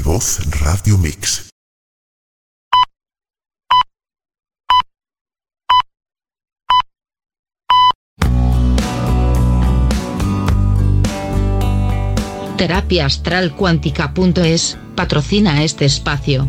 Voz Radio Mix. Terapia Astral Cuántica.es patrocina este espacio.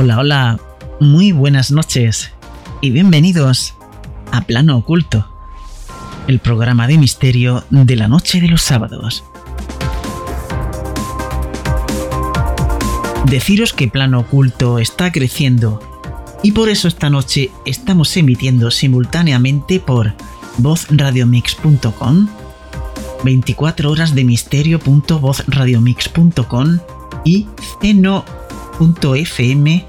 Hola, hola, muy buenas noches y bienvenidos a Plano Oculto, el programa de misterio de la noche de los sábados. Deciros que Plano Oculto está creciendo y por eso esta noche estamos emitiendo simultáneamente por vozradiomix.com, 24 horas de misterio.vozradiomix.com y ceno.fm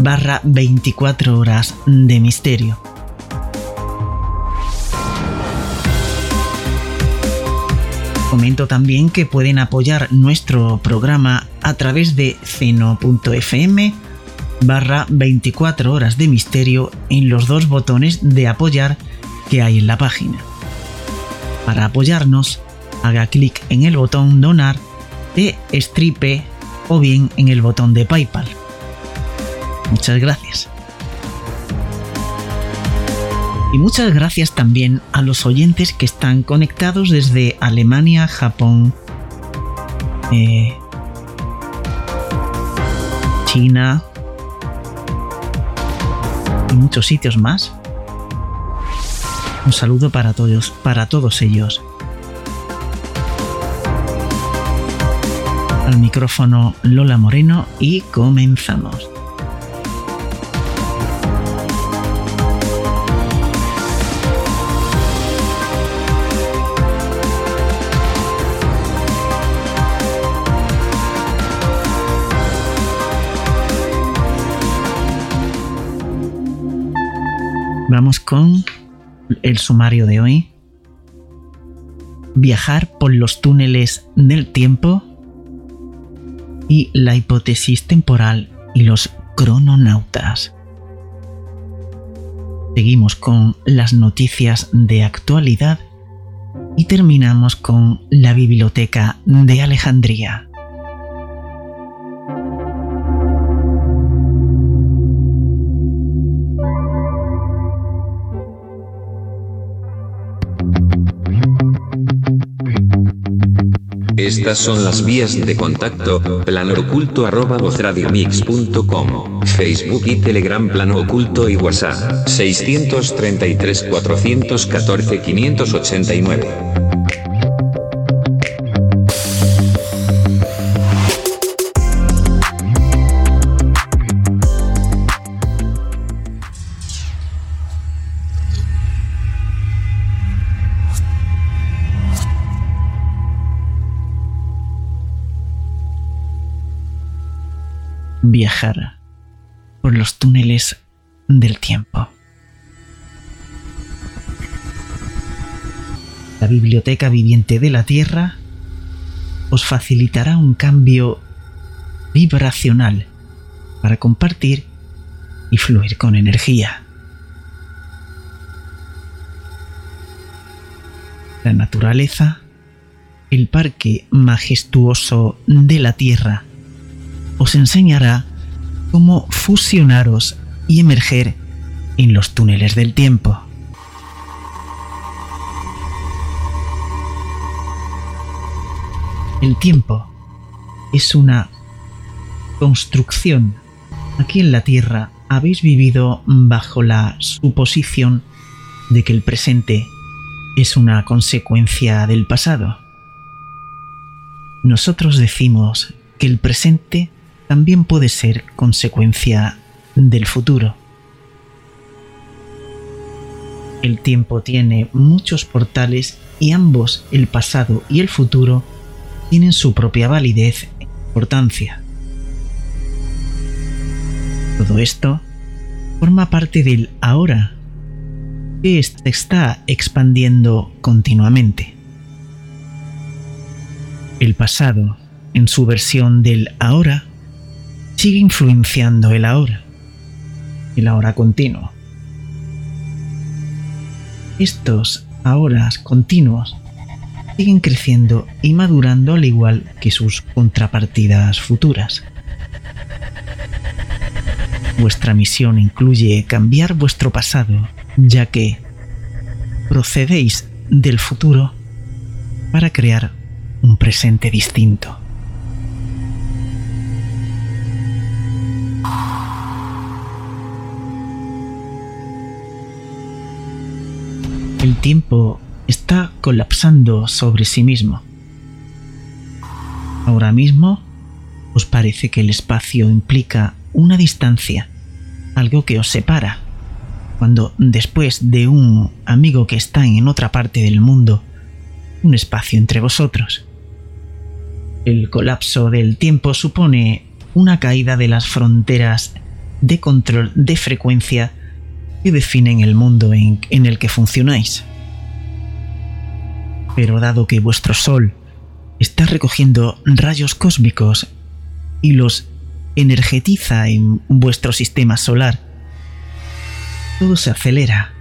barra 24 horas de misterio. Comento también que pueden apoyar nuestro programa a través de ceno.fm barra 24 horas de misterio en los dos botones de apoyar que hay en la página. Para apoyarnos, haga clic en el botón donar de Stripe o bien en el botón de PayPal. Muchas gracias. Y muchas gracias también a los oyentes que están conectados desde Alemania, Japón, eh, China y muchos sitios más. Un saludo para todos, para todos ellos. Al micrófono Lola Moreno y comenzamos. Vamos con el sumario de hoy. Viajar por los túneles del tiempo y la hipótesis temporal y los crononautas. Seguimos con las noticias de actualidad y terminamos con la biblioteca de Alejandría. Estas son las vías de contacto, plano oculto arroba vozradiomix.com, Facebook y Telegram plano oculto y WhatsApp, 633 414 589. Viajar por los túneles del tiempo. La biblioteca viviente de la Tierra os facilitará un cambio vibracional para compartir y fluir con energía. La naturaleza, el parque majestuoso de la Tierra, os enseñará cómo fusionaros y emerger en los túneles del tiempo. El tiempo es una construcción aquí en la Tierra habéis vivido bajo la suposición de que el presente es una consecuencia del pasado. Nosotros decimos que el presente también puede ser consecuencia del futuro. El tiempo tiene muchos portales y ambos, el pasado y el futuro, tienen su propia validez e importancia. Todo esto forma parte del ahora, que se está expandiendo continuamente. El pasado, en su versión del ahora, sigue influenciando el ahora, el ahora continuo. Estos ahora continuos siguen creciendo y madurando al igual que sus contrapartidas futuras. Vuestra misión incluye cambiar vuestro pasado, ya que procedéis del futuro para crear un presente distinto. El tiempo está colapsando sobre sí mismo. Ahora mismo os parece que el espacio implica una distancia, algo que os separa, cuando después de un amigo que está en otra parte del mundo, un espacio entre vosotros. El colapso del tiempo supone una caída de las fronteras de control de frecuencia definen el mundo en, el que funcionáis. Pero dado que vuestro Sol está recogiendo rayos cósmicos y los energetiza en vuestro sistema solar, todo se acelera.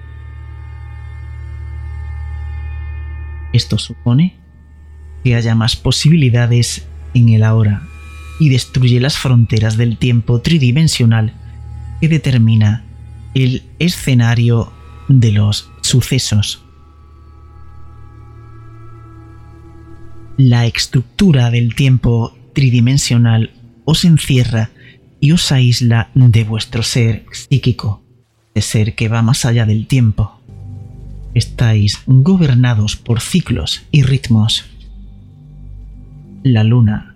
Esto supone que haya más posibilidades en el ahora y destruye las fronteras del tiempo tridimensional que determina el escenario de los sucesos. La estructura del tiempo tridimensional os encierra y os aísla de vuestro ser psíquico, de ser que va más allá del tiempo. Estáis gobernados por ciclos y ritmos. La luna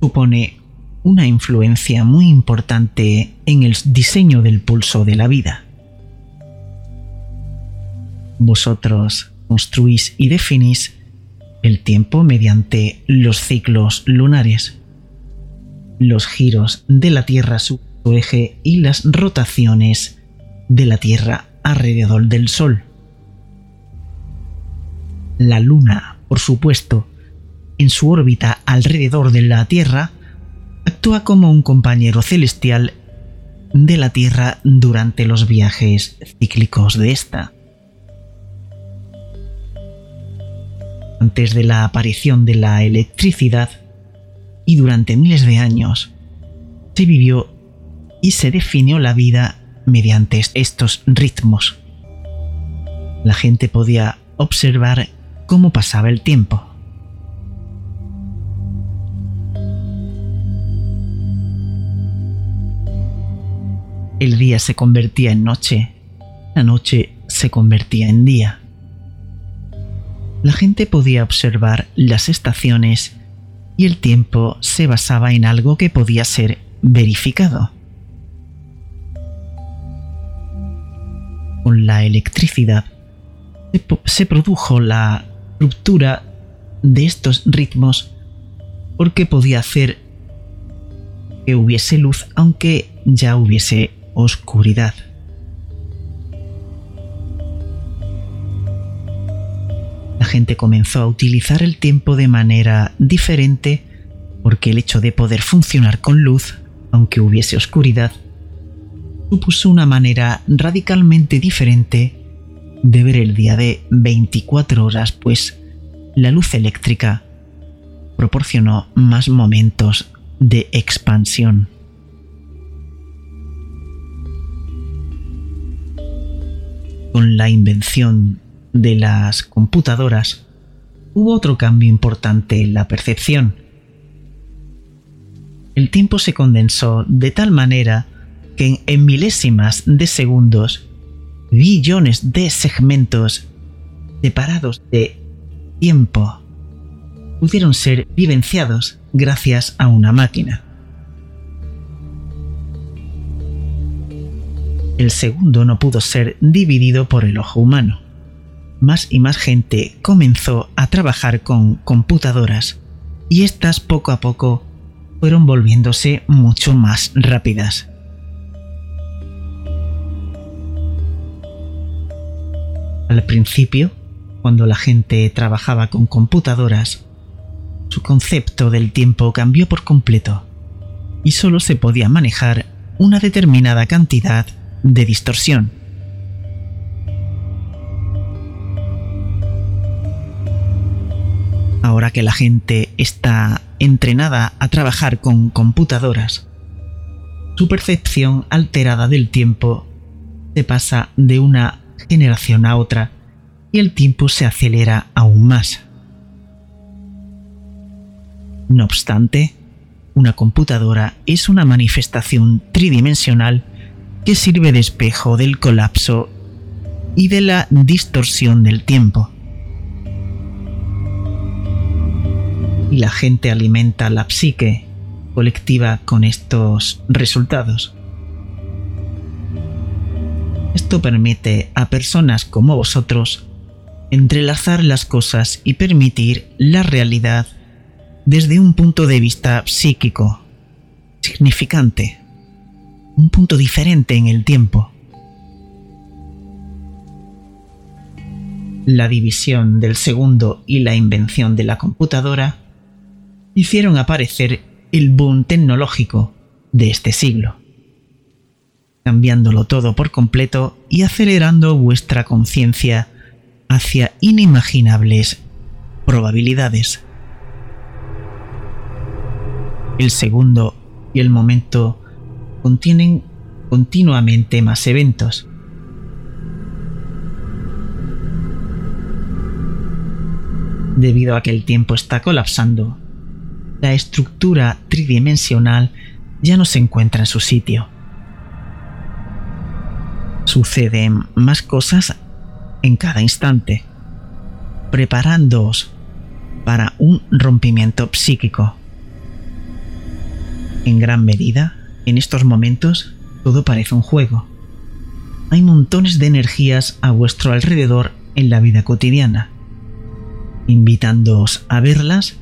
supone una influencia muy importante en el diseño del pulso de la vida. Vosotros construís y definís el tiempo mediante los ciclos lunares, los giros de la Tierra su eje y las rotaciones de la Tierra alrededor del Sol. La Luna, por supuesto, en su órbita alrededor de la Tierra, actúa como un compañero celestial de la Tierra durante los viajes cíclicos de esta. Antes de la aparición de la electricidad y durante miles de años, se vivió y se definió la vida mediante estos ritmos. La gente podía observar cómo pasaba el tiempo. El día se convertía en noche, la noche se convertía en día. La gente podía observar las estaciones y el tiempo se basaba en algo que podía ser verificado. Con la electricidad se, produjo la ruptura de estos ritmos porque podía hacer que hubiese luz aunque ya hubiese oscuridad. La gente comenzó a utilizar el tiempo de manera diferente porque el hecho de poder funcionar con luz, aunque hubiese oscuridad, supuso una manera radicalmente diferente de ver el día de 24 horas, pues la luz eléctrica proporcionó más momentos de expansión. Con la invención de las computadoras, hubo otro cambio importante en la percepción. El tiempo se condensó de tal manera que en milésimas de segundos, billones de segmentos separados de tiempo pudieron ser vivenciados gracias a una máquina. El segundo no pudo ser dividido por el ojo humano. Más y más gente comenzó a trabajar con computadoras y estas poco a poco fueron volviéndose mucho más rápidas. Al principio, cuando la gente trabajaba con computadoras, su concepto del tiempo cambió por completo y solo se podía manejar una determinada cantidad de distorsión. Ahora que la gente está entrenada a trabajar con computadoras, su percepción alterada del tiempo se pasa de una generación a otra y el tiempo se acelera aún más. No obstante, una computadora es una manifestación tridimensional que sirve de espejo del colapso y de la distorsión del tiempo. Y la gente alimenta la psique colectiva con estos resultados. Esto permite a personas como vosotros entrelazar las cosas y permitir la realidad desde un punto de vista psíquico, significante, un punto diferente en el tiempo. La división del segundo y la invención de la computadora hicieron aparecer el boom tecnológico de este siglo cambiándolo todo por completo y acelerando vuestra conciencia hacia inimaginables probabilidades. El segundo y el momento contienen continuamente más eventos. Debido a que el tiempo está colapsando, la estructura tridimensional ya no se encuentra en su sitio suceden más cosas en cada instante, preparándoos para un rompimiento psíquico. En gran medida, en estos momentos, todo parece un juego. Hay montones de energías a vuestro alrededor en la vida cotidiana, invitándoos a verlas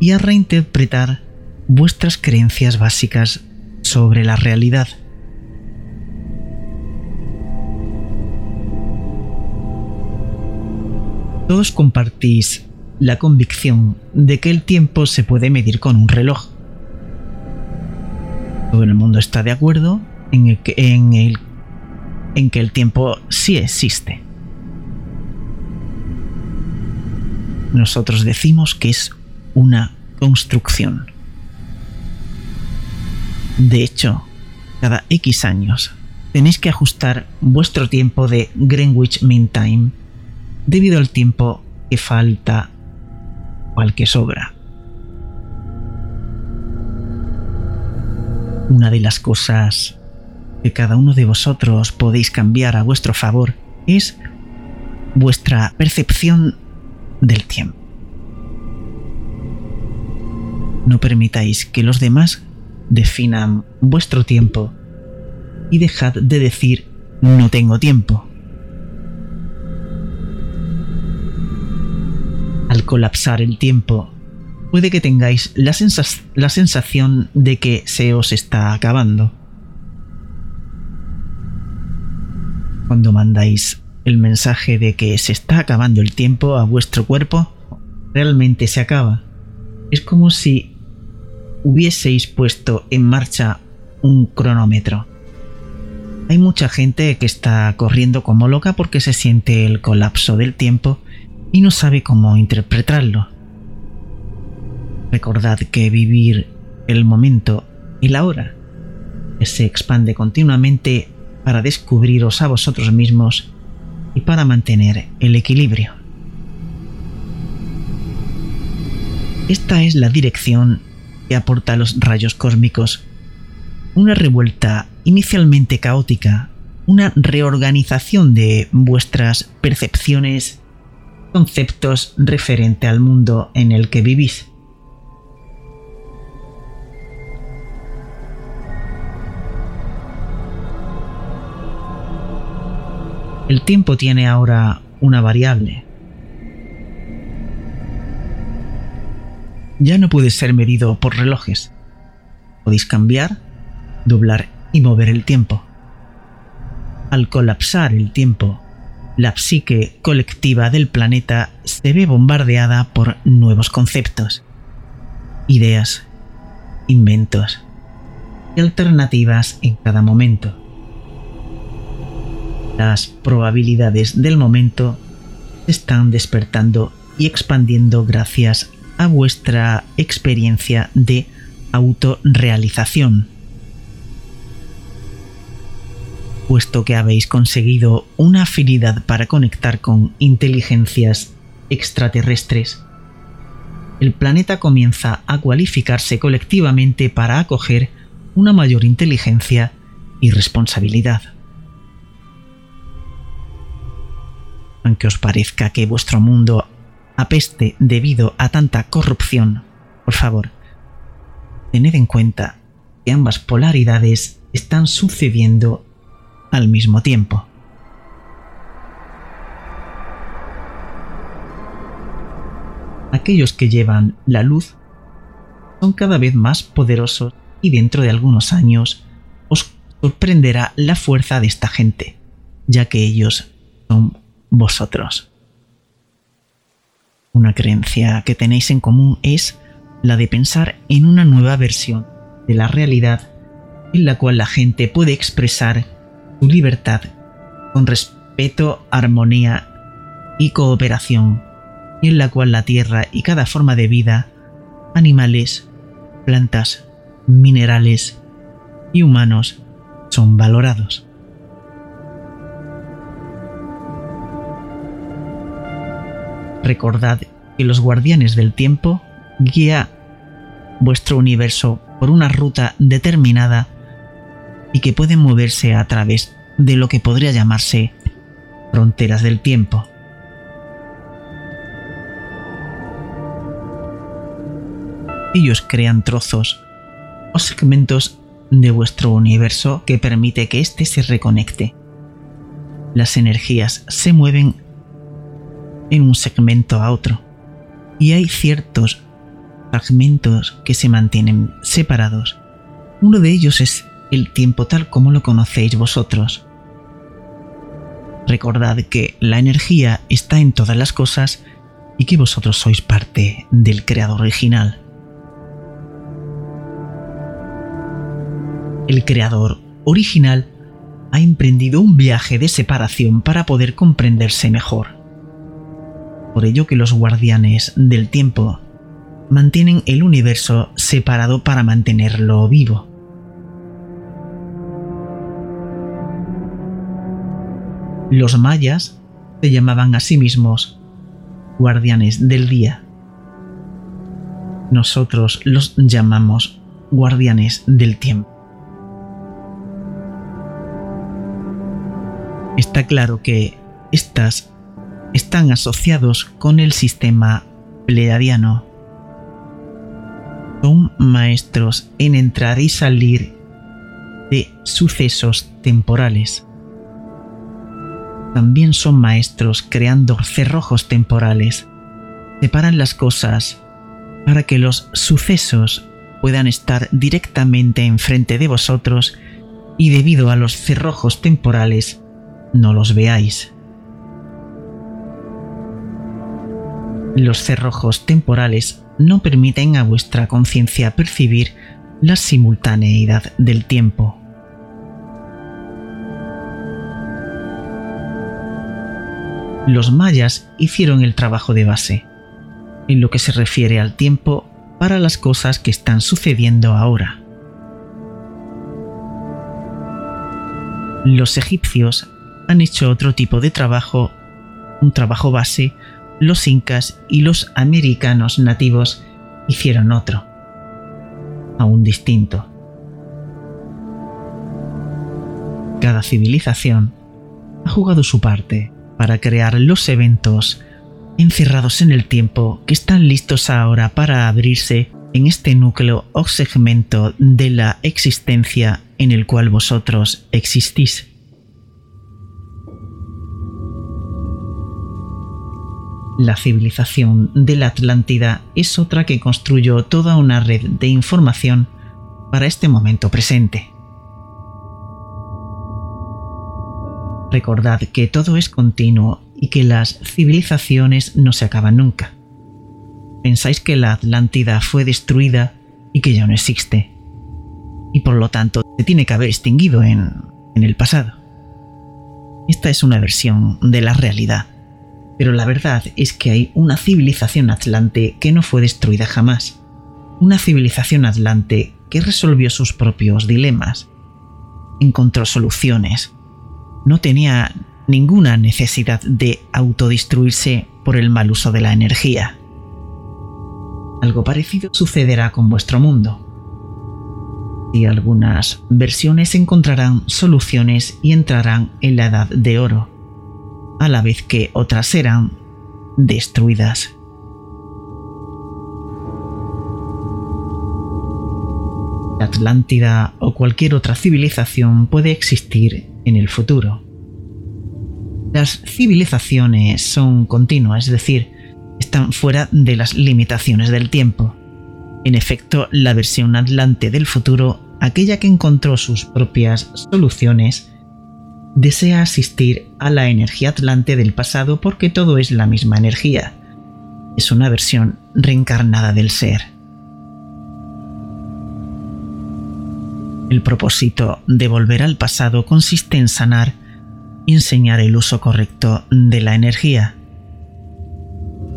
y a reinterpretar vuestras creencias básicas sobre la realidad. Todos compartís la convicción de que el tiempo se puede medir con un reloj. Todo el mundo está de acuerdo en, que, en que el tiempo sí existe. Nosotros decimos que es una construcción. De hecho, cada X años tenéis que ajustar vuestro tiempo de Greenwich Mean Time debido al tiempo que falta o al que sobra. Una de las cosas que cada uno de vosotros podéis cambiar a vuestro favor es vuestra percepción del tiempo. No permitáis que los demás definan vuestro tiempo y dejad de decir no tengo tiempo. al colapsar el tiempo, puede que tengáis la, la sensación de que se os está acabando. Cuando mandáis el mensaje de que se está acabando el tiempo a vuestro cuerpo, realmente se acaba. Es como si hubieseis puesto en marcha un cronómetro. Hay mucha gente que está corriendo como loca porque se siente el colapso del tiempo y no sabe cómo interpretarlo. Recordad que vivir el momento y la hora se expande continuamente para descubriros a vosotros mismos y para mantener el equilibrio. Esta es la dirección que aporta los rayos cósmicos una revuelta inicialmente caótica, una reorganización de vuestras percepciones, conceptos referente al mundo en el que vivís. El tiempo tiene ahora una variable. Ya no puede ser medido por relojes. Podéis cambiar, doblar y mover el tiempo. Al colapsar el tiempo, la psique colectiva del planeta se ve bombardeada por nuevos conceptos, ideas, inventos y alternativas en cada momento las probabilidades del momento se están despertando y expandiendo gracias a vuestra experiencia de autorrealización. Puesto que habéis conseguido una afinidad para conectar con inteligencias extraterrestres, el planeta comienza a cualificarse colectivamente para acoger una mayor inteligencia y responsabilidad. Aunque os parezca que vuestro mundo apeste debido a tanta corrupción, por favor, tened en cuenta que ambas polaridades están sucediendo al mismo tiempo. Aquellos que llevan la luz son cada vez más poderosos y dentro de algunos años os sorprenderá la fuerza de esta gente, ya que ellos son vosotros. Una creencia que tenéis en común es la de pensar en una nueva versión de la realidad en la cual la gente puede expresar su libertad con respeto, armonía y cooperación, y en la cual la tierra y cada forma de vida, animales, plantas, minerales y humanos son valorados. Recordad que los guardianes del tiempo guía vuestro universo por una ruta determinada y que pueden moverse a través de lo que podría llamarse fronteras del tiempo. Ellos crean trozos o segmentos de vuestro universo que permite que éste se reconecte. Las energías se mueven en un segmento a otro. Y hay ciertos fragmentos que se mantienen separados. Uno de ellos es el tiempo tal como lo conocéis vosotros. Recordad que la energía está en todas las cosas y que vosotros sois parte del creador original. El creador original ha emprendido un viaje de separación para poder comprenderse mejor por ello que los guardianes del tiempo mantienen el universo separado para mantenerlo vivo. Los mayas se llamaban a sí mismos guardianes del día. Nosotros los llamamos guardianes del tiempo. Está claro que estas están asociados con el sistema pleiadiano. Son maestros en entrar y salir de sucesos temporales. También son maestros creando cerrojos temporales. Separan las cosas para que los sucesos puedan estar directamente enfrente de vosotros y debido a los cerrojos temporales no los veáis. Los cerrojos temporales no permiten a vuestra conciencia percibir la simultaneidad del tiempo. Los mayas hicieron el trabajo de base, en lo que se refiere al tiempo para las cosas que están sucediendo ahora. Los egipcios han hecho otro tipo de trabajo, un trabajo base los incas y los americanos nativos hicieron otro, aún distinto. Cada civilización ha jugado su parte para crear los eventos encerrados en el tiempo que están listos ahora para abrirse en este núcleo o segmento de la existencia en el cual vosotros existís. La civilización de la Atlántida es otra que construyó toda una red de información para este momento presente. Recordad que todo es continuo y que las civilizaciones no se acaban nunca. Pensáis que la Atlántida fue destruida y que ya no existe, y por lo tanto se tiene que haber extinguido en, en el pasado. Esta es una versión de la realidad, pero la verdad es que hay una civilización atlante que no fue destruida jamás. Una civilización atlante que resolvió sus propios dilemas, encontró soluciones, no tenía ninguna necesidad de autodestruirse por el mal uso de la energía. Algo parecido sucederá con vuestro mundo. Y algunas versiones encontrarán soluciones y entrarán en la edad de oro, a la vez que otras serán destruidas. La Atlántida o cualquier otra civilización puede existir en el futuro. Las civilizaciones son continuas, es decir, están fuera de las limitaciones del tiempo. En efecto, la versión atlante del futuro, aquella que encontró sus propias soluciones, desea asistir a la energía atlante del pasado porque todo es la misma energía. Es una versión reencarnada del ser. El propósito de volver al pasado consiste en sanar y enseñar el uso correcto de la energía.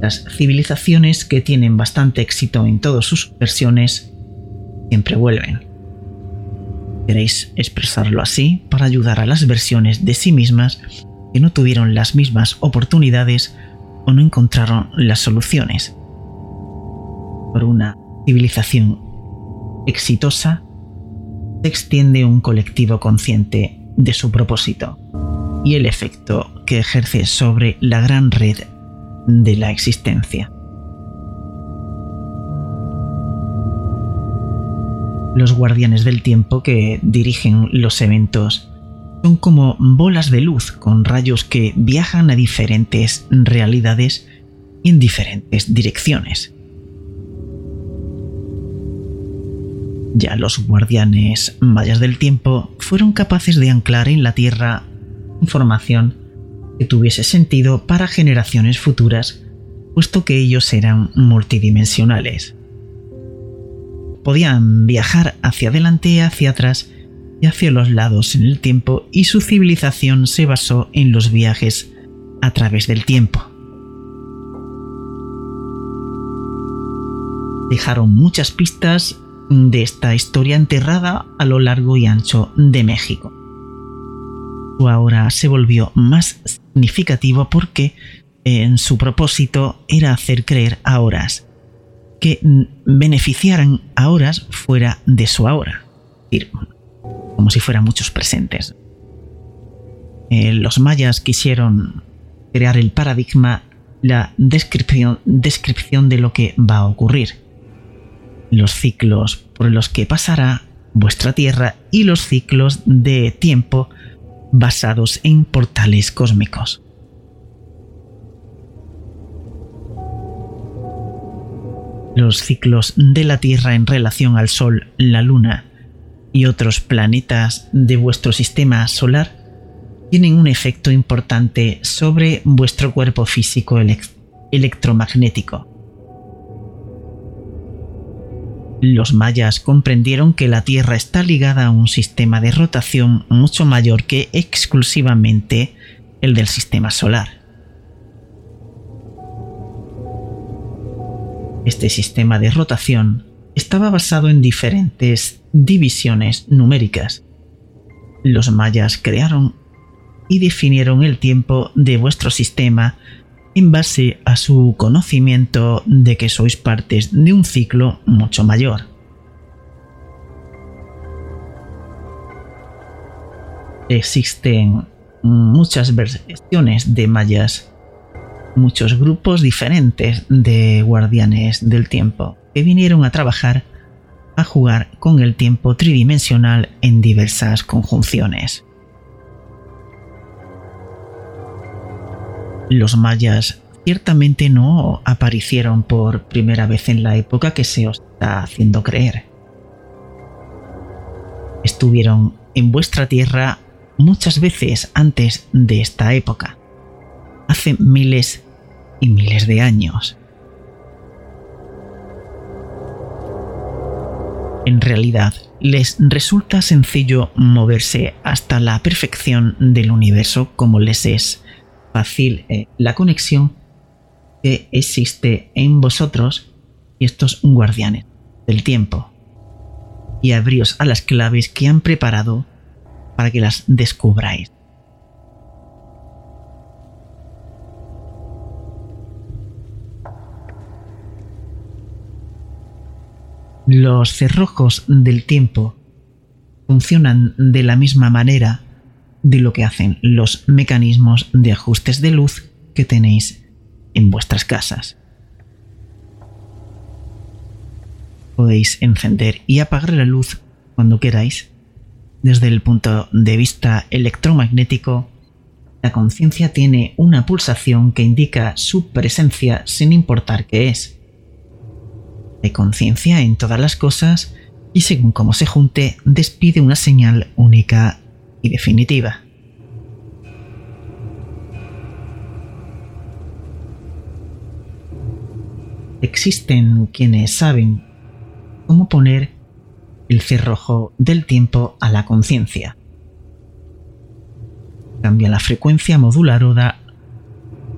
Las civilizaciones que tienen bastante éxito en todas sus versiones siempre vuelven. Queréis expresarlo así para ayudar a las versiones de sí mismas que no tuvieron las mismas oportunidades o no encontraron las soluciones. Por una civilización exitosa se extiende un colectivo consciente de su propósito y el efecto que ejerce sobre la gran red de la existencia. Los guardianes del tiempo que dirigen los eventos son como bolas de luz con rayos que viajan a diferentes realidades y en diferentes direcciones. Ya los guardianes mayas del tiempo fueron capaces de anclar en la Tierra información que tuviese sentido para generaciones futuras, puesto que ellos eran multidimensionales. Podían viajar hacia adelante hacia atrás y hacia los lados en el tiempo y su civilización se basó en los viajes a través del tiempo. Dejaron muchas pistas de esta historia enterrada a lo largo y ancho de México. Ahora se volvió más significativo porque en su propósito era hacer creer a horas que beneficiaran a horas fuera de su ahora, como si fueran muchos presentes. Eh, los mayas quisieron crear el paradigma, la descripción, descripción de lo que va a ocurrir los ciclos por los que pasará vuestra Tierra y los ciclos de tiempo basados en portales cósmicos. Los ciclos de la Tierra en relación al Sol, la Luna y otros planetas de vuestro sistema solar tienen un efecto importante sobre vuestro cuerpo físico electromagnético los mayas comprendieron que la Tierra está ligada a un sistema de rotación mucho mayor que exclusivamente el del sistema solar. Este sistema de rotación estaba basado en diferentes divisiones numéricas. Los mayas crearon y definieron el tiempo de vuestro sistema en base a su conocimiento de que sois partes de un ciclo mucho mayor. Existen muchas versiones de mayas, muchos grupos diferentes de guardianes del tiempo que vinieron a trabajar a jugar con el tiempo tridimensional en diversas conjunciones. Los mayas ciertamente no aparecieron por primera vez en la época que se os está haciendo creer. Estuvieron en vuestra tierra muchas veces antes de esta época, hace miles y miles de años. En realidad, les resulta sencillo moverse hasta la perfección del universo como les es fácil eh, la conexión que existe en vosotros y estos guardianes del tiempo. Y abríos a las claves que han preparado para que las descubráis. Los cerrojos del tiempo funcionan de la misma manera de lo que hacen los mecanismos de ajustes de luz que tenéis en vuestras casas. Podéis encender y apagar la luz cuando queráis. Desde el punto de vista electromagnético, la conciencia tiene una pulsación que indica su presencia sin importar qué es de conciencia en todas las cosas y según cómo se junte despide una señal única y definitiva. Existen quienes saben cómo poner el cerrojo del tiempo a la conciencia. Cambia la frecuencia modular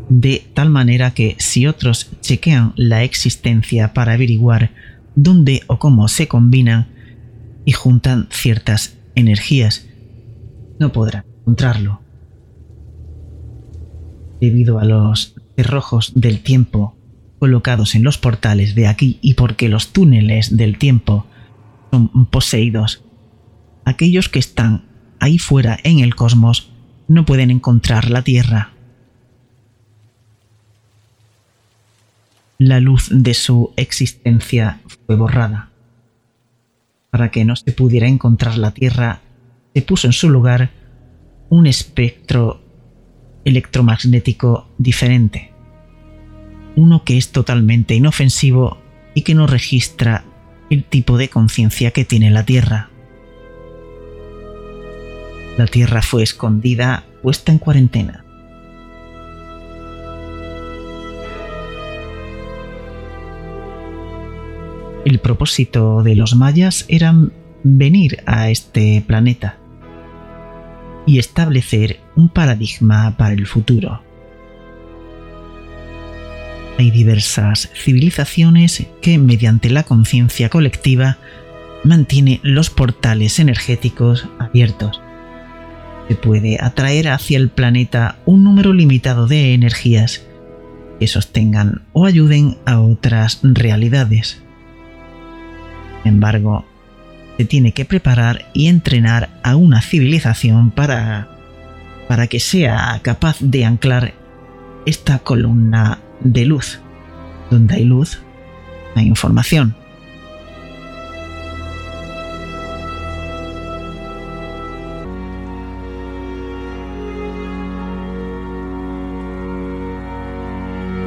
de tal manera que si otros chequean la existencia para averiguar dónde o cómo se combinan y juntan ciertas energías, no podrán encontrarlo. Debido a los cerrojos del tiempo colocados en los portales de aquí y porque los túneles del tiempo son poseídos, aquellos que están ahí fuera en el cosmos no pueden encontrar la Tierra la luz de su existencia fue borrada. Para que no se pudiera encontrar la Tierra, se puso en su lugar un espectro electromagnético diferente. Uno que es totalmente inofensivo y que no registra el tipo de conciencia que tiene la Tierra. La Tierra fue escondida, puesta en cuarentena. El propósito de los mayas era venir a este planeta y establecer un paradigma para el futuro. Hay diversas civilizaciones que mediante la conciencia colectiva mantiene los portales energéticos abiertos. Se puede atraer hacia el planeta un número limitado de energías que sostengan o ayuden a otras realidades. Embargo, se tiene que preparar y entrenar a una civilización para, para que sea capaz de anclar esta columna de luz. Donde hay luz, hay información.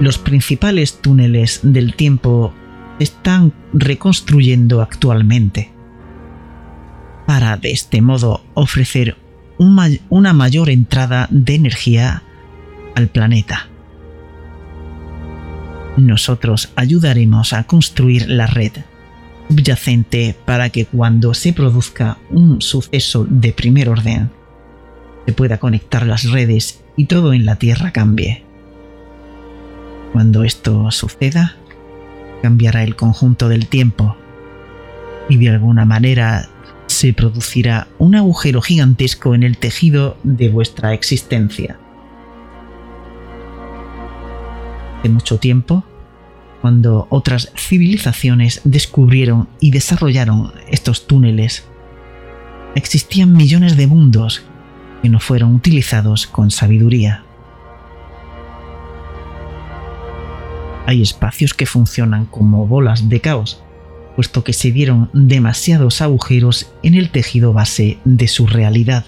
Los principales túneles del tiempo están reconstruyendo actualmente para de este modo ofrecer una mayor entrada de energía al planeta. Nosotros ayudaremos a construir la red subyacente para que cuando se produzca un suceso de primer orden, se pueda conectar las redes y todo en la Tierra cambie. Cuando esto suceda, cambiará el conjunto del tiempo y de alguna manera se producirá un agujero gigantesco en el tejido de vuestra existencia. De mucho tiempo, cuando otras civilizaciones descubrieron y desarrollaron estos túneles, existían millones de mundos que no fueron utilizados con sabiduría. Hay espacios que funcionan como bolas de caos, puesto que se dieron demasiados agujeros en el tejido base de su realidad.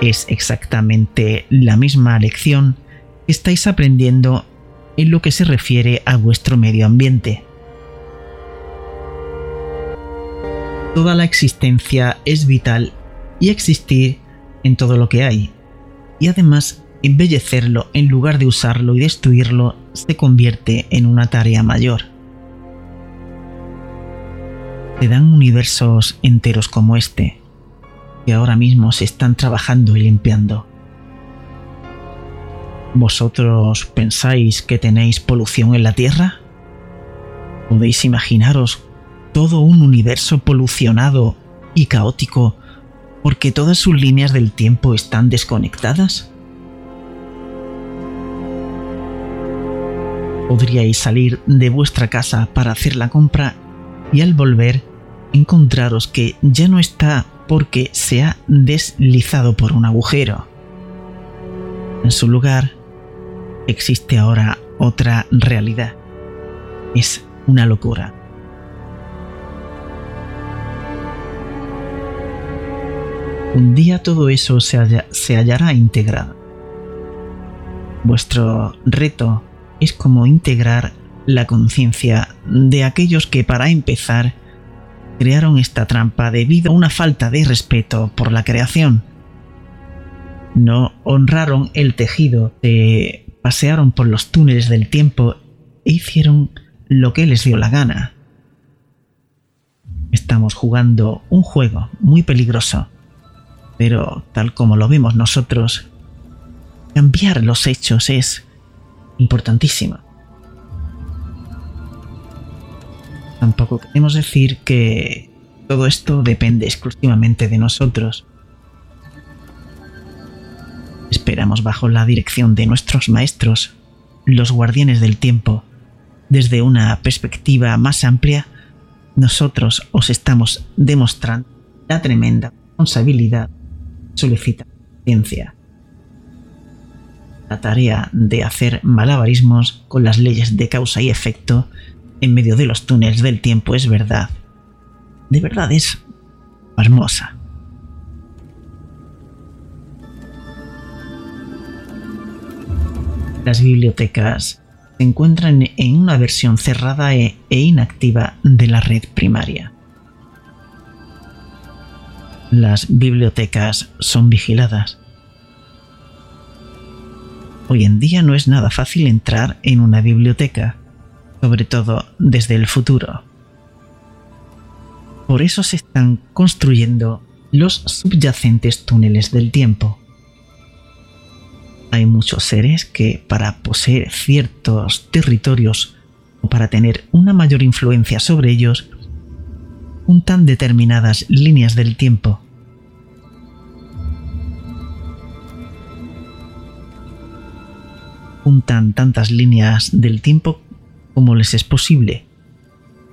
Es exactamente la misma lección que estáis aprendiendo en lo que se refiere a vuestro medio ambiente. Toda la existencia es vital y existir en todo lo que hay. Y además, embellecerlo en lugar de usarlo y destruirlo se convierte en una tarea mayor. Se dan universos enteros como este, que ahora mismo se están trabajando y limpiando. ¿Vosotros pensáis que tenéis polución en la Tierra? ¿Podéis imaginaros todo un universo polucionado y caótico porque todas sus líneas del tiempo están desconectadas? Podríais salir de vuestra casa para hacer la compra y al volver encontraros que ya no está porque se ha deslizado por un agujero. En su lugar, existe ahora otra realidad. Es una locura. Un día todo eso se, hallará integrado. Vuestro reto es como integrar la conciencia de aquellos que para empezar crearon esta trampa debido a una falta de respeto por la creación. No honraron el tejido, se pasearon por los túneles del tiempo e hicieron lo que les dio la gana. Estamos jugando un juego muy peligroso, pero tal como lo vemos nosotros, cambiar los hechos es importantísimo. Tampoco queremos decir que todo esto depende exclusivamente de nosotros. Esperamos bajo la dirección de nuestros maestros, los guardianes del tiempo, desde una perspectiva más amplia, nosotros os estamos demostrando la tremenda responsabilidad solicita ciencia. La tarea de hacer malabarismos con las leyes de causa y efecto en medio de los túneles del tiempo es verdad. De verdad es hermosa. Las bibliotecas se encuentran en una versión cerrada e, e inactiva de la red primaria. Las bibliotecas son vigiladas. Hoy en día no es nada fácil entrar en una biblioteca sobre todo desde el futuro. Por eso se están construyendo los subyacentes túneles del tiempo. Hay muchos seres que para poseer ciertos territorios o para tener una mayor influencia sobre ellos, juntan determinadas líneas del tiempo. Tantas líneas del tiempo como les es posible.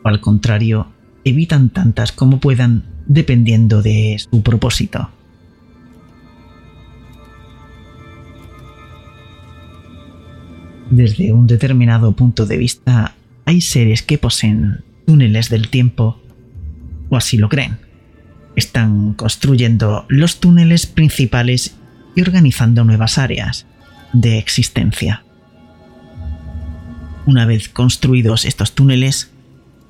O al contrario, evitan tantas como puedan dependiendo de su propósito. Desde un determinado punto de vista, hay seres que poseen túneles del tiempo, o así lo creen. Están construyendo los túneles principales y organizando nuevas áreas de existencia. Una vez construidos estos túneles,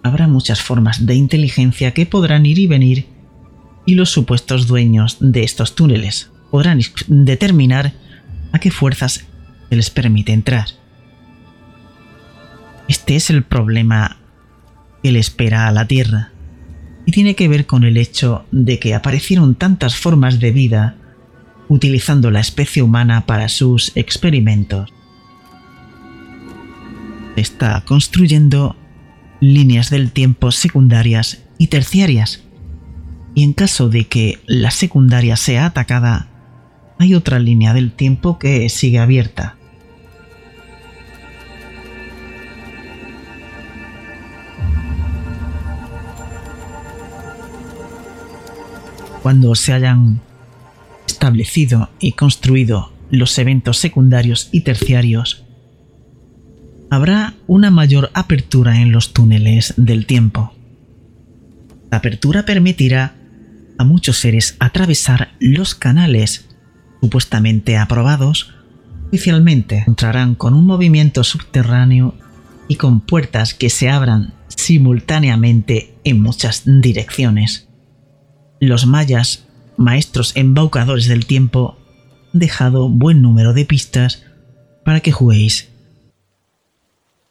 habrá muchas formas de inteligencia que podrán ir y venir y los supuestos dueños de estos túneles podrán determinar a qué fuerzas se les permite entrar. Este es el problema que le espera a la Tierra y tiene que ver con el hecho de que aparecieron tantas formas de vida utilizando la especie humana para sus experimentos está construyendo líneas del tiempo secundarias y terciarias. Y en caso de que la secundaria sea atacada, hay otra línea del tiempo que sigue abierta. Cuando se hayan establecido y construido los eventos secundarios y terciarios, habrá una mayor apertura en los túneles del tiempo. La apertura permitirá a muchos seres atravesar los canales supuestamente aprobados. Oficialmente entrarán con un movimiento subterráneo y con puertas que se abran simultáneamente en muchas direcciones. Los mayas, maestros embaucadores del tiempo, han dejado buen número de pistas para que juguéis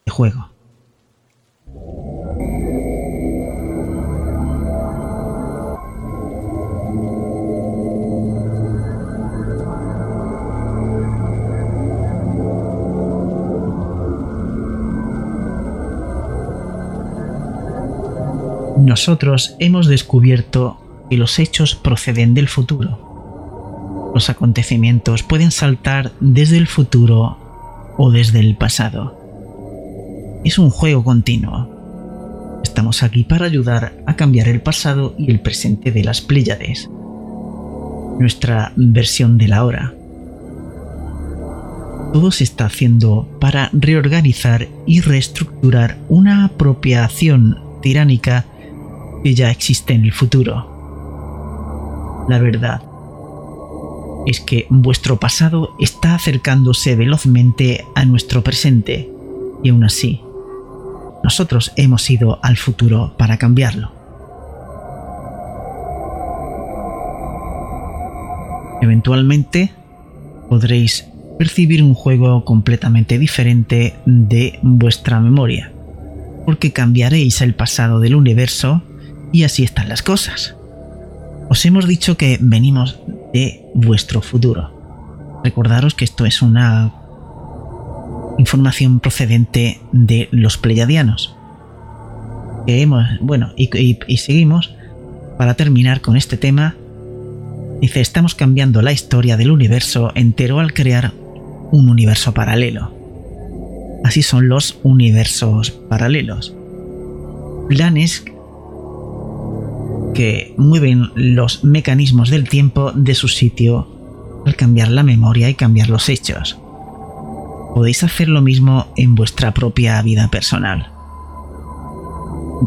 juego. nosotros hemos descubierto que los hechos proceden del futuro. Los acontecimientos pueden saltar desde el futuro o desde el pasado. Es un juego continuo. Estamos aquí para ayudar a cambiar el pasado y el presente de las Pléyades. Nuestra versión de la hora. Todo se está haciendo para reorganizar y reestructurar una apropiación tiránica que ya existe en el futuro. La verdad es que vuestro pasado está acercándose velozmente a nuestro presente y aún así, nosotros hemos ido al futuro para cambiarlo. Eventualmente podréis percibir un juego completamente diferente de vuestra memoria, porque cambiaréis el pasado del universo y así están las cosas. Os hemos dicho que venimos de vuestro futuro. Recordaros que esto es una información procedente de los hemos, bueno, y, y seguimos para terminar con este tema. Dice, estamos cambiando la historia del universo entero al crear un universo paralelo. Así son los universos paralelos. Planes que mueven los mecanismos del tiempo de su sitio al cambiar la memoria y cambiar los hechos. Podéis hacer lo mismo en vuestra propia vida personal.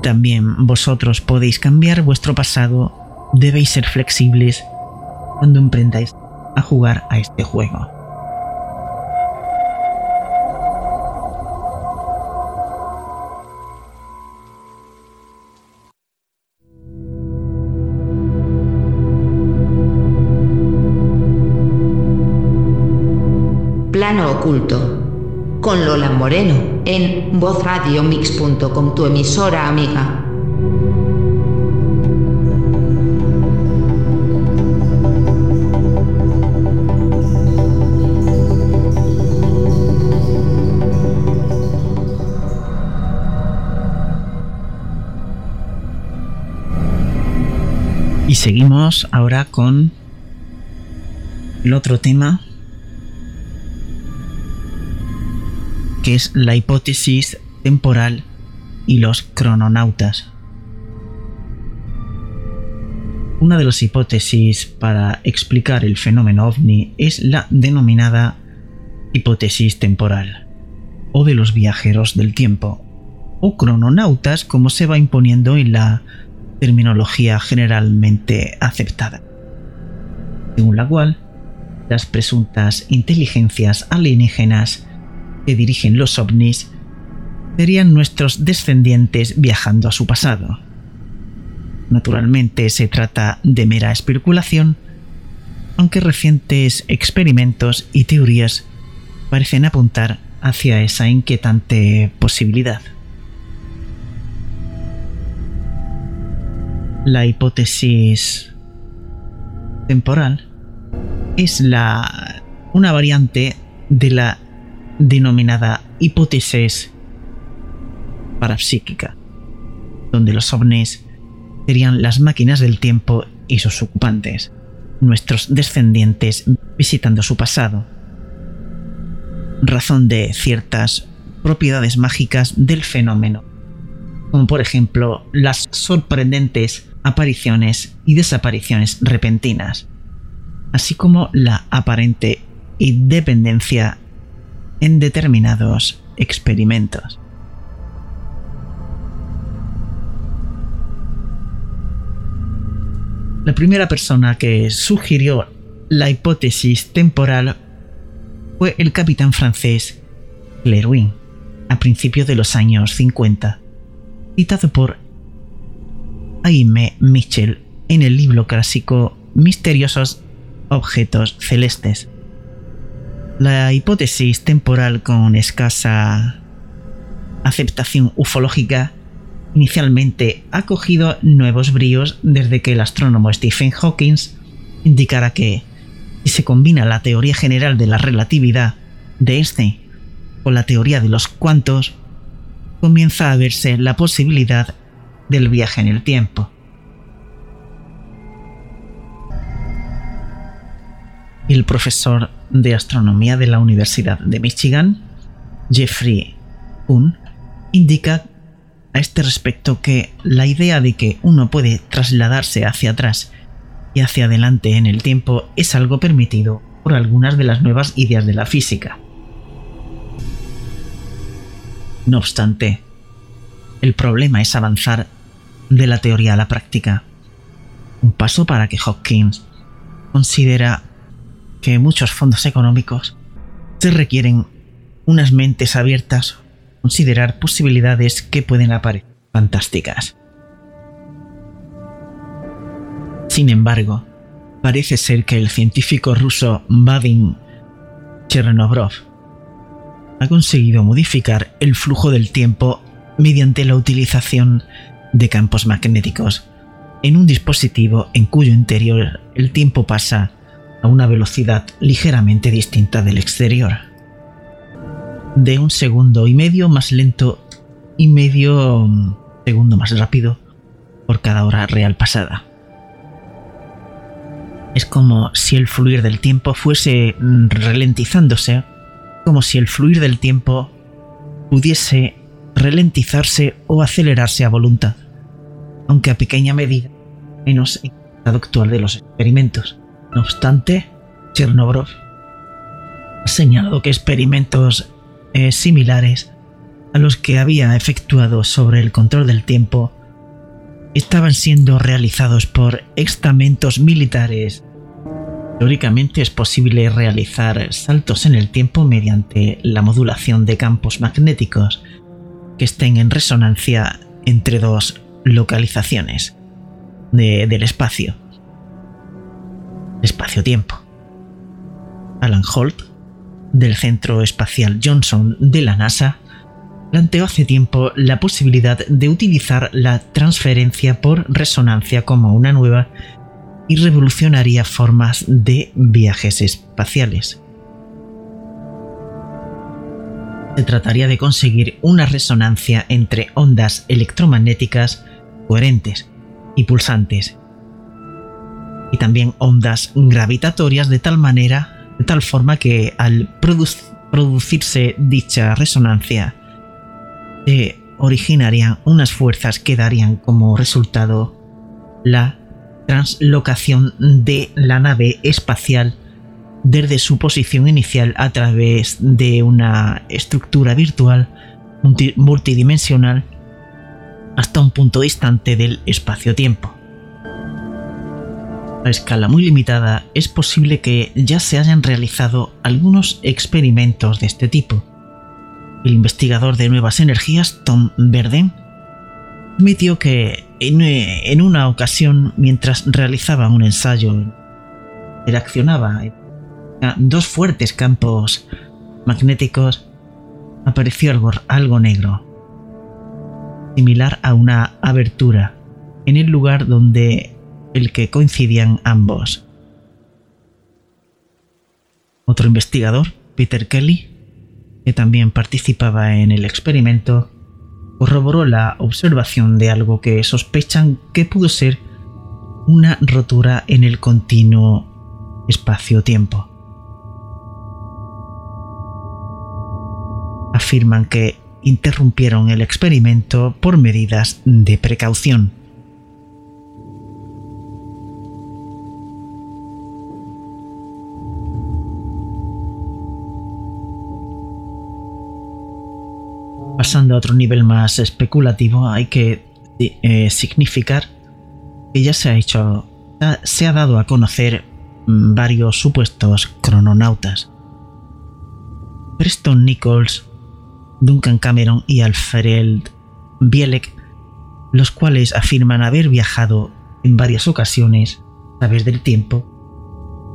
También vosotros podéis cambiar vuestro pasado, debéis ser flexibles cuando emprendáis a jugar a este juego. Plano Oculto, Moreno, en vozradiomix.com, tu emisora amiga. Y seguimos ahora con el otro tema que es la hipótesis temporal y los crononautas. Una de las hipótesis para explicar el fenómeno ovni es la denominada hipótesis temporal, o de los viajeros del tiempo, o crononautas como se va imponiendo en la terminología generalmente aceptada, según la cual las presuntas inteligencias alienígenas que dirigen los ovnis serían nuestros descendientes viajando a su pasado. Naturalmente se trata de mera especulación, aunque recientes experimentos y teorías parecen apuntar hacia esa inquietante posibilidad. La hipótesis temporal es la, una variante de la denominada hipótesis parapsíquica, donde los ovnis serían las máquinas del tiempo y sus ocupantes, nuestros descendientes visitando su pasado, razón de ciertas propiedades mágicas del fenómeno, como por ejemplo las sorprendentes apariciones y desapariciones repentinas, así como la aparente independencia en determinados experimentos. La primera persona que sugirió la hipótesis temporal fue el capitán francés Lerwin, a principios de los años 50, citado por Aime Mitchell en el libro clásico Misteriosos objetos celestes. La hipótesis temporal con escasa aceptación ufológica inicialmente ha cogido nuevos bríos desde que el astrónomo Stephen Hawking indicara que si se combina la teoría general de la relatividad de Einstein con la teoría de los cuantos, comienza a verse la posibilidad del viaje en el tiempo. El profesor de astronomía de la Universidad de Michigan, Jeffrey Kuhn, indica a este respecto que la idea de que uno puede trasladarse hacia atrás y hacia adelante en el tiempo es algo permitido por algunas de las nuevas ideas de la física. No obstante, el problema es avanzar de la teoría a la práctica. Un paso para que Hawkins considera que muchos fondos económicos se requieren unas mentes abiertas, considerar posibilidades que pueden aparecer fantásticas. Sin embargo, parece ser que el científico ruso Vadim Chernobrov ha conseguido modificar el flujo del tiempo mediante la utilización de campos magnéticos en un dispositivo en cuyo interior el tiempo pasa a una velocidad ligeramente distinta del exterior. De un segundo y medio más lento y medio mm, segundo más rápido por cada hora real pasada. Es como si el fluir del tiempo fuese mm, ralentizándose, como si el fluir del tiempo pudiese ralentizarse o acelerarse a voluntad, aunque a pequeña medida, menos en el actual de los experimentos. No obstante, Chernobrov ha señalado que experimentos eh, similares a los que había efectuado sobre el control del tiempo estaban siendo realizados por estamentos militares. Teóricamente es posible realizar saltos en el tiempo mediante la modulación de campos magnéticos que estén en resonancia entre dos localizaciones del espacio. Espacio-tiempo. Alan Holt, del Centro Espacial Johnson de la NASA, planteó hace tiempo la posibilidad de utilizar la transferencia por resonancia como una nueva y revolucionaria formas de viajes espaciales. Se trataría de conseguir una resonancia entre ondas electromagnéticas coherentes y pulsantes y también ondas gravitatorias de tal manera, de tal forma que al producirse dicha resonancia se originarían unas fuerzas que darían como resultado la translocación de la nave espacial desde su posición inicial a través de una estructura virtual multidimensional hasta un punto distante del espacio-tiempo. A escala muy limitada es posible que ya se hayan realizado algunos experimentos de este tipo, el investigador de nuevas energías, Tom Verden, admitió que en, una ocasión, mientras realizaba un ensayo, reaccionaba a dos fuertes campos magnéticos, apareció algo negro, similar a una abertura, en el lugar donde el que coincidían ambos. Otro investigador, Peter Kelly, que también participaba en el experimento, corroboró la observación de algo que sospechan que pudo ser una rotura en el continuo espacio-tiempo. Afirman que interrumpieron el experimento por medidas de precaución. Pasando a otro nivel más especulativo, hay que eh, significar que ya se ha hecho, se ha dado a conocer mm, varios supuestos crononautas. Preston Nichols, Duncan Cameron y Alfred Bielek, los cuales afirman haber viajado en varias ocasiones a través del tiempo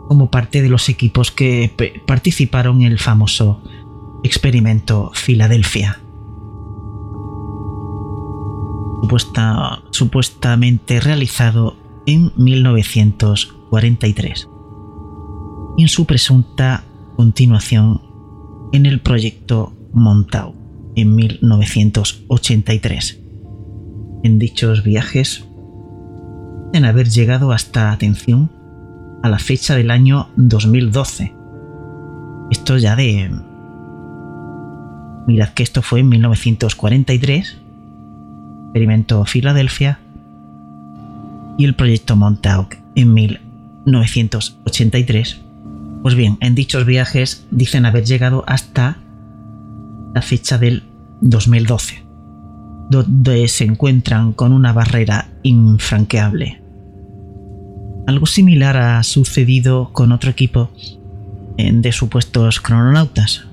como parte de los equipos que participaron en el famoso experimento Filadelfia. Supuestamente realizado en 1943 y en su presunta continuación en el proyecto Montauk en 1983. En dichos viajes, en haber llegado hasta, atención, a la fecha del año 2012. Esto ya de... Mirad que esto fue en 1943, experimento Filadelfia, y el proyecto Montauk en 1983. Pues bien, en dichos viajes dicen haber llegado hasta la fecha del 2012, donde se encuentran con una barrera infranqueable algo similar ha sucedido con otro equipo de supuestos crononautas.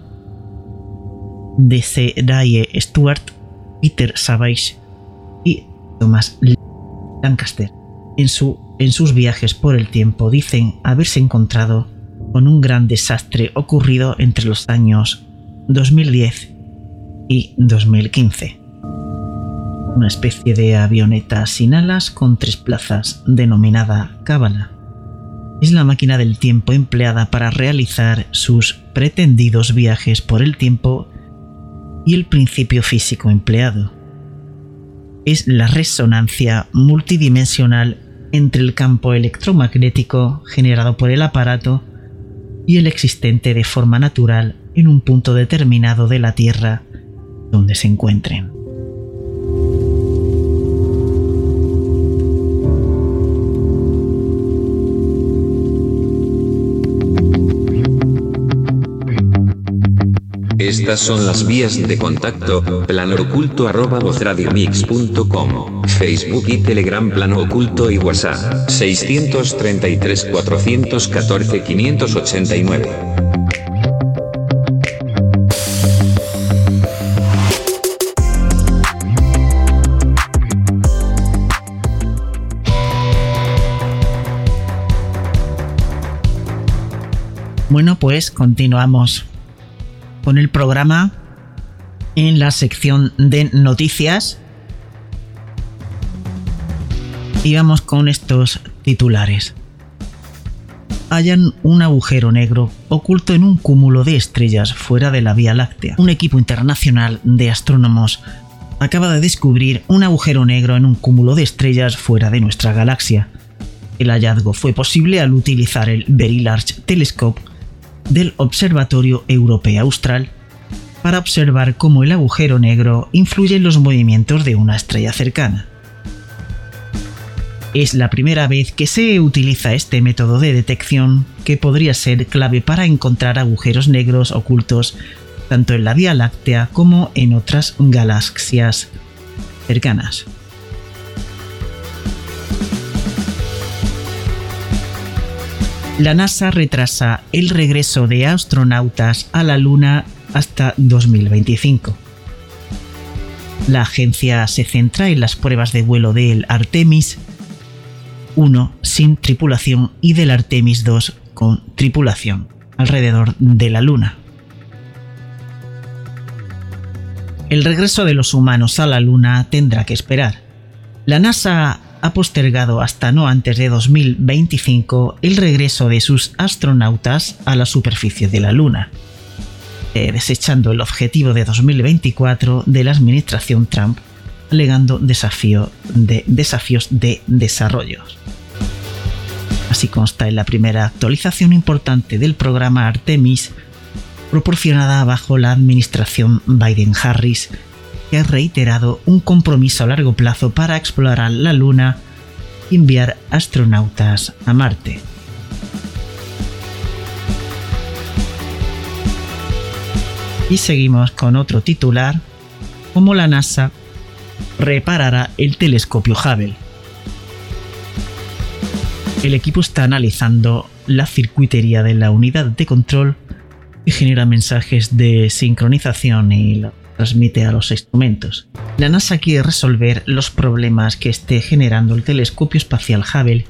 DC Daye Stewart, Peter Savage Thomas Lancaster. En, en sus viajes por el tiempo dicen haberse encontrado con un gran desastre ocurrido entre los años 2010 y 2015 una especie de avioneta sin alas con tres plazas, denominada Cábala. Es la máquina del tiempo empleada para realizar sus pretendidos viajes por el tiempo y el principio físico empleado. Es la resonancia multidimensional entre el campo electromagnético generado por el aparato y el existente de forma natural en un punto determinado de la Tierra donde se encuentren. Estas son las vías de contacto, plano oculto arroba vozradiomix.com, Facebook y Telegram plano oculto y WhatsApp, 633 414 589. Bueno, pues continuamos con el programa en la sección de noticias. Y vamos con estos titulares. Hallan un agujero negro oculto en un cúmulo de estrellas fuera de la Vía Láctea. Un equipo internacional de astrónomos acaba de descubrir un agujero negro en un cúmulo de estrellas fuera de nuestra galaxia. El hallazgo fue posible al utilizar el Very Large Telescope del Observatorio Europeo Austral para observar cómo el agujero negro influye en los movimientos de una estrella cercana. Es la primera vez que se utiliza este método de detección que podría ser clave para encontrar agujeros negros ocultos tanto en la Vía Láctea como en otras galaxias cercanas. La NASA retrasa el regreso de astronautas a la Luna hasta 2025. La agencia se centra en las pruebas de vuelo del Artemis 1 sin tripulación y del Artemis 2 con tripulación alrededor de la Luna. El regreso de los humanos a la Luna tendrá que esperar. La NASA ha postergado hasta no antes de 2025 el regreso de sus astronautas a la superficie de la Luna, eh, desechando el objetivo de 2024 de la administración Trump, alegando desafío de, desafíos de desarrollo. Así consta en la primera actualización importante del programa Artemis, proporcionada bajo la administración Biden-Harris que ha reiterado un compromiso a largo plazo para explorar la Luna y enviar astronautas a Marte. Y seguimos con otro titular como la NASA reparará el telescopio Hubble. El equipo está analizando la circuitería de la unidad de control que genera mensajes de sincronización y lo transmite a los instrumentos. La NASA quiere resolver los problemas que esté generando el telescopio espacial Hubble,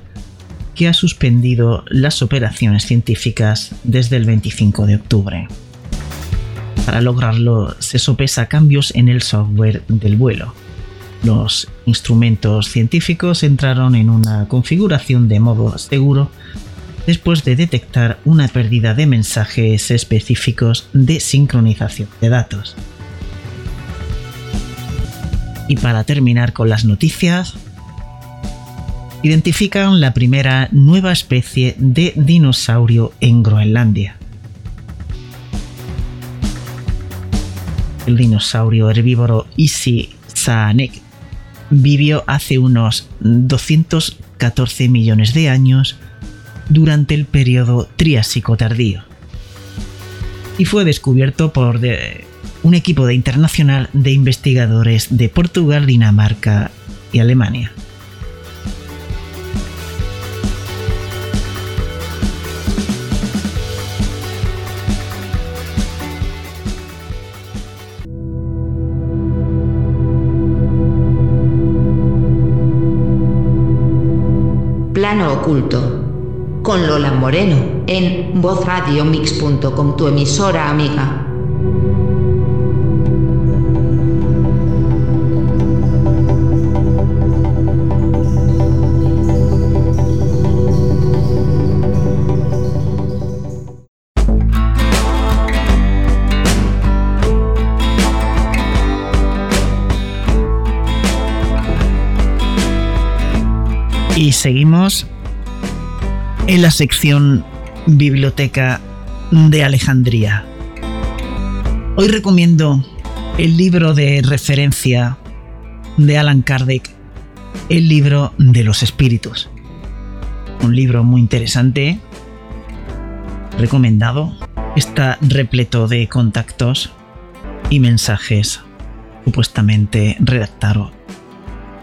que ha suspendido las operaciones científicas desde el 25 de octubre. Para lograrlo se sopesa cambios en el software del vuelo. Los instrumentos científicos entraron en una configuración de modo seguro después de detectar una pérdida de mensajes específicos de sincronización de datos. Y para terminar con las noticias, identifican la primera nueva especie de dinosaurio en Groenlandia. El dinosaurio herbívoro Isi Saanek vivió hace unos 214 millones de años durante el periodo Triásico tardío y fue descubierto por un equipo de internacional de investigadores de Portugal, Dinamarca y Alemania. Plano Oculto con Lola Moreno en vozradiomix.com, tu emisora amiga. Y seguimos en la sección Biblioteca de Alejandría. Hoy recomiendo el libro de referencia de Alan Kardec, el libro de los espíritus. Un libro muy interesante, recomendado. Está repleto de contactos y mensajes supuestamente redactados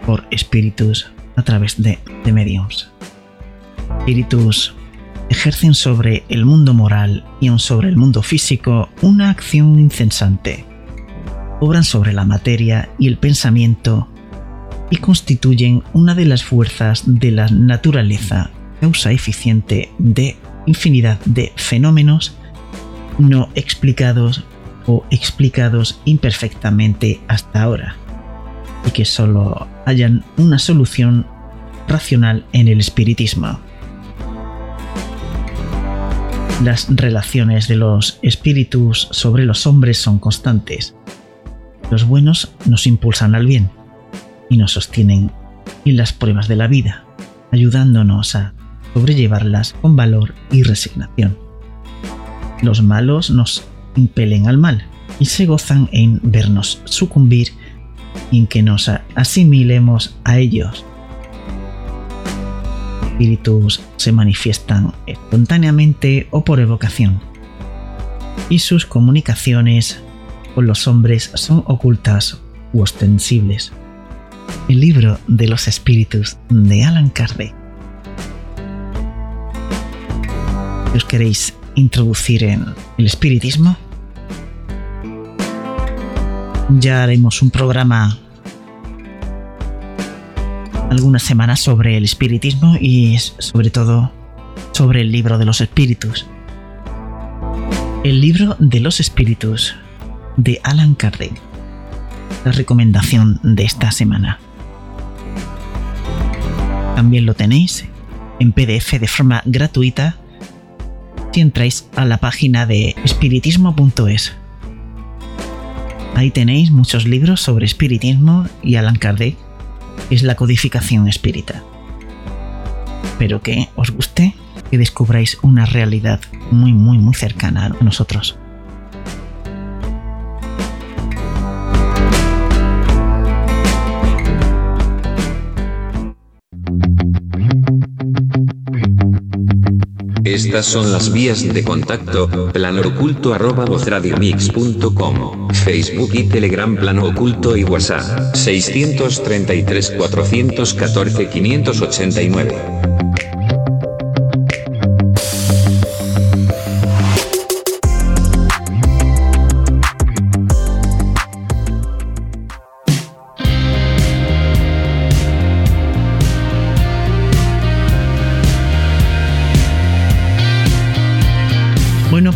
por espíritus a través de, de mediums espíritus ejercen sobre el mundo moral y aun sobre el mundo físico una acción incesante. Obran sobre la materia y el pensamiento y constituyen una de las fuerzas de la naturaleza, causa eficiente de infinidad de fenómenos no explicados o explicados imperfectamente hasta ahora, y que solo hayan una solución racional en el espiritismo. Las relaciones de los espíritus sobre los hombres son constantes. Los buenos nos impulsan al bien y nos sostienen en las pruebas de la vida, ayudándonos a sobrellevarlas con valor y resignación. Los malos nos impelen al mal y se gozan en vernos sucumbir y en que nos asimilemos a ellos espíritus se manifiestan espontáneamente o por evocación, y sus comunicaciones con los hombres son ocultas u ostensibles. El libro de los espíritus de Alan Kardec. ¿Os queréis introducir en el espiritismo? Ya haremos un programa algunas semanas sobre el espiritismo y sobre todo sobre el libro de los espíritus. El libro de los espíritus de Alan Kardec. La recomendación de esta semana. También lo tenéis en PDF de forma gratuita si entráis a la página de espiritismo.es. Ahí tenéis muchos libros sobre espiritismo y Alan Kardec es la codificación espírita. Espero que os guste, que descubráis una realidad muy, muy, muy cercana a nosotros. Estas son las vías de contacto, planooculto.com, Facebook y Telegram Plano Oculto y WhatsApp, 633 414 589.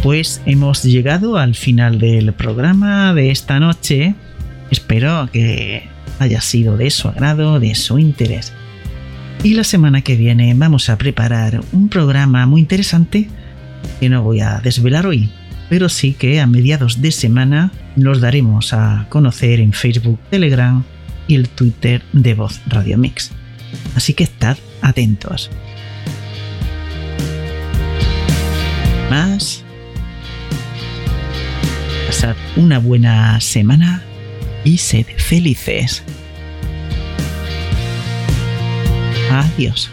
Pues hemos llegado al final del programa de esta noche. Espero que haya sido de su agrado, de su interés. Y la semana que viene vamos a preparar un programa muy interesante que no voy a desvelar hoy, pero sí que a mediados de semana nos daremos a conocer en Facebook, Telegram y el Twitter de Voz Radio Mix. Así que estad atentos. Más una buena semana y sed felices. Adiós.